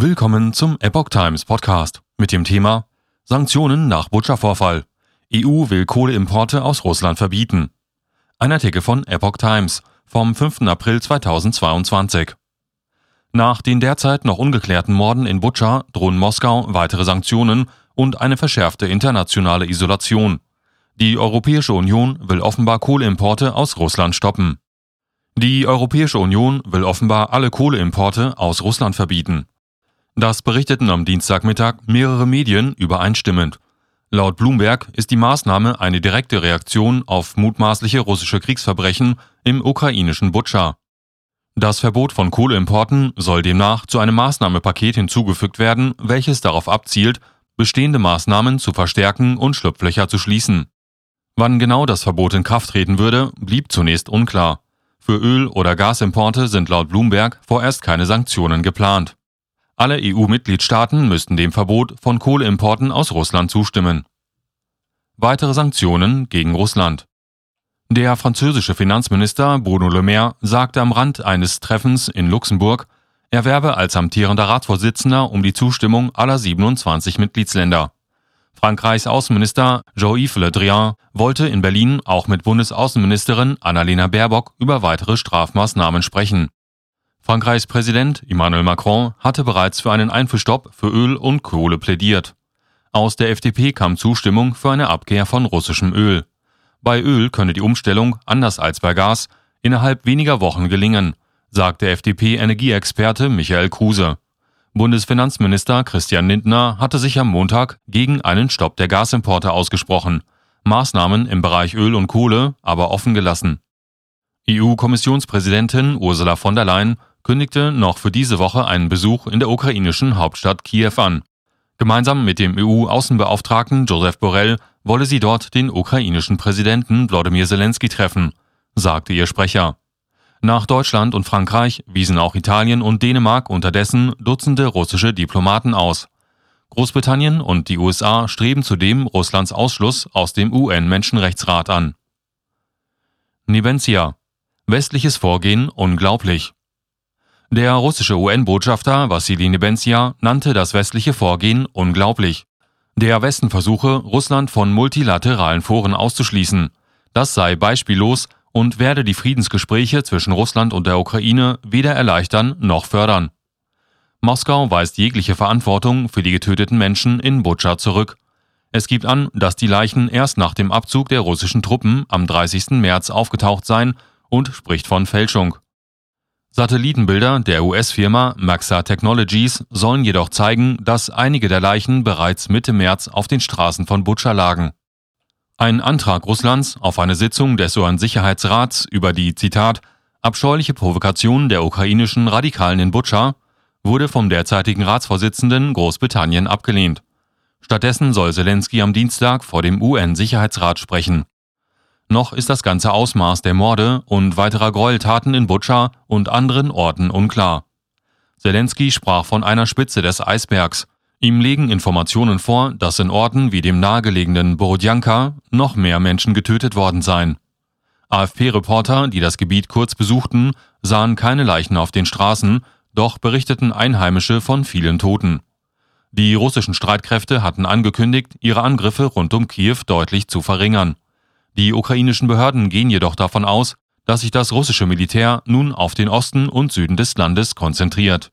Willkommen zum Epoch Times Podcast mit dem Thema Sanktionen nach Butcher-Vorfall. EU will Kohleimporte aus Russland verbieten. Ein Artikel von Epoch Times vom 5. April 2022. Nach den derzeit noch ungeklärten Morden in Butcher drohen Moskau weitere Sanktionen und eine verschärfte internationale Isolation. Die Europäische Union will offenbar Kohleimporte aus Russland stoppen. Die Europäische Union will offenbar alle Kohleimporte aus Russland verbieten. Das berichteten am Dienstagmittag mehrere Medien übereinstimmend. Laut Bloomberg ist die Maßnahme eine direkte Reaktion auf mutmaßliche russische Kriegsverbrechen im ukrainischen Butscha. Das Verbot von Kohleimporten soll demnach zu einem Maßnahmepaket hinzugefügt werden, welches darauf abzielt, bestehende Maßnahmen zu verstärken und Schlupflöcher zu schließen. Wann genau das Verbot in Kraft treten würde, blieb zunächst unklar. Für Öl- oder Gasimporte sind laut Bloomberg vorerst keine Sanktionen geplant. Alle EU-Mitgliedstaaten müssten dem Verbot von Kohleimporten aus Russland zustimmen. Weitere Sanktionen gegen Russland. Der französische Finanzminister Bruno Le Maire sagte am Rand eines Treffens in Luxemburg, er werbe als amtierender Ratsvorsitzender um die Zustimmung aller 27 Mitgliedsländer. Frankreichs Außenminister Jean-Yves Le Drian wollte in Berlin auch mit Bundesaußenministerin Annalena Baerbock über weitere Strafmaßnahmen sprechen. Frankreichs Präsident Emmanuel Macron hatte bereits für einen Einfuhrstopp für Öl und Kohle plädiert. Aus der FDP kam Zustimmung für eine Abkehr von russischem Öl. Bei Öl könne die Umstellung, anders als bei Gas, innerhalb weniger Wochen gelingen, sagte FDP-Energieexperte Michael Kruse. Bundesfinanzminister Christian Lindner hatte sich am Montag gegen einen Stopp der Gasimporte ausgesprochen, Maßnahmen im Bereich Öl und Kohle aber offen gelassen. EU-Kommissionspräsidentin Ursula von der Leyen kündigte noch für diese Woche einen Besuch in der ukrainischen Hauptstadt Kiew an. Gemeinsam mit dem EU-Außenbeauftragten Joseph Borrell wolle sie dort den ukrainischen Präsidenten Wladimir Zelensky treffen, sagte ihr Sprecher. Nach Deutschland und Frankreich wiesen auch Italien und Dänemark unterdessen Dutzende russische Diplomaten aus. Großbritannien und die USA streben zudem Russlands Ausschluss aus dem UN-Menschenrechtsrat an. Nibentia. Westliches Vorgehen unglaublich. Der russische UN-Botschafter Wassili Nebenzia nannte das westliche Vorgehen unglaublich. Der Westen versuche, Russland von multilateralen Foren auszuschließen. Das sei beispiellos und werde die Friedensgespräche zwischen Russland und der Ukraine weder erleichtern noch fördern. Moskau weist jegliche Verantwortung für die getöteten Menschen in Butscha zurück. Es gibt an, dass die Leichen erst nach dem Abzug der russischen Truppen am 30. März aufgetaucht seien und spricht von Fälschung. Satellitenbilder der US-Firma Maxa Technologies sollen jedoch zeigen, dass einige der Leichen bereits Mitte März auf den Straßen von Butscha lagen. Ein Antrag Russlands auf eine Sitzung des UN-Sicherheitsrats über die, Zitat, abscheuliche Provokation der ukrainischen Radikalen in Butscha wurde vom derzeitigen Ratsvorsitzenden Großbritannien abgelehnt. Stattdessen soll Zelensky am Dienstag vor dem UN-Sicherheitsrat sprechen. Noch ist das ganze Ausmaß der Morde und weiterer Gräueltaten in Butscha und anderen Orten unklar. Zelensky sprach von einer Spitze des Eisbergs. Ihm legen Informationen vor, dass in Orten wie dem nahegelegenen Borodjanka noch mehr Menschen getötet worden seien. AFP-Reporter, die das Gebiet kurz besuchten, sahen keine Leichen auf den Straßen, doch berichteten Einheimische von vielen Toten. Die russischen Streitkräfte hatten angekündigt, ihre Angriffe rund um Kiew deutlich zu verringern. Die ukrainischen Behörden gehen jedoch davon aus, dass sich das russische Militär nun auf den Osten und Süden des Landes konzentriert.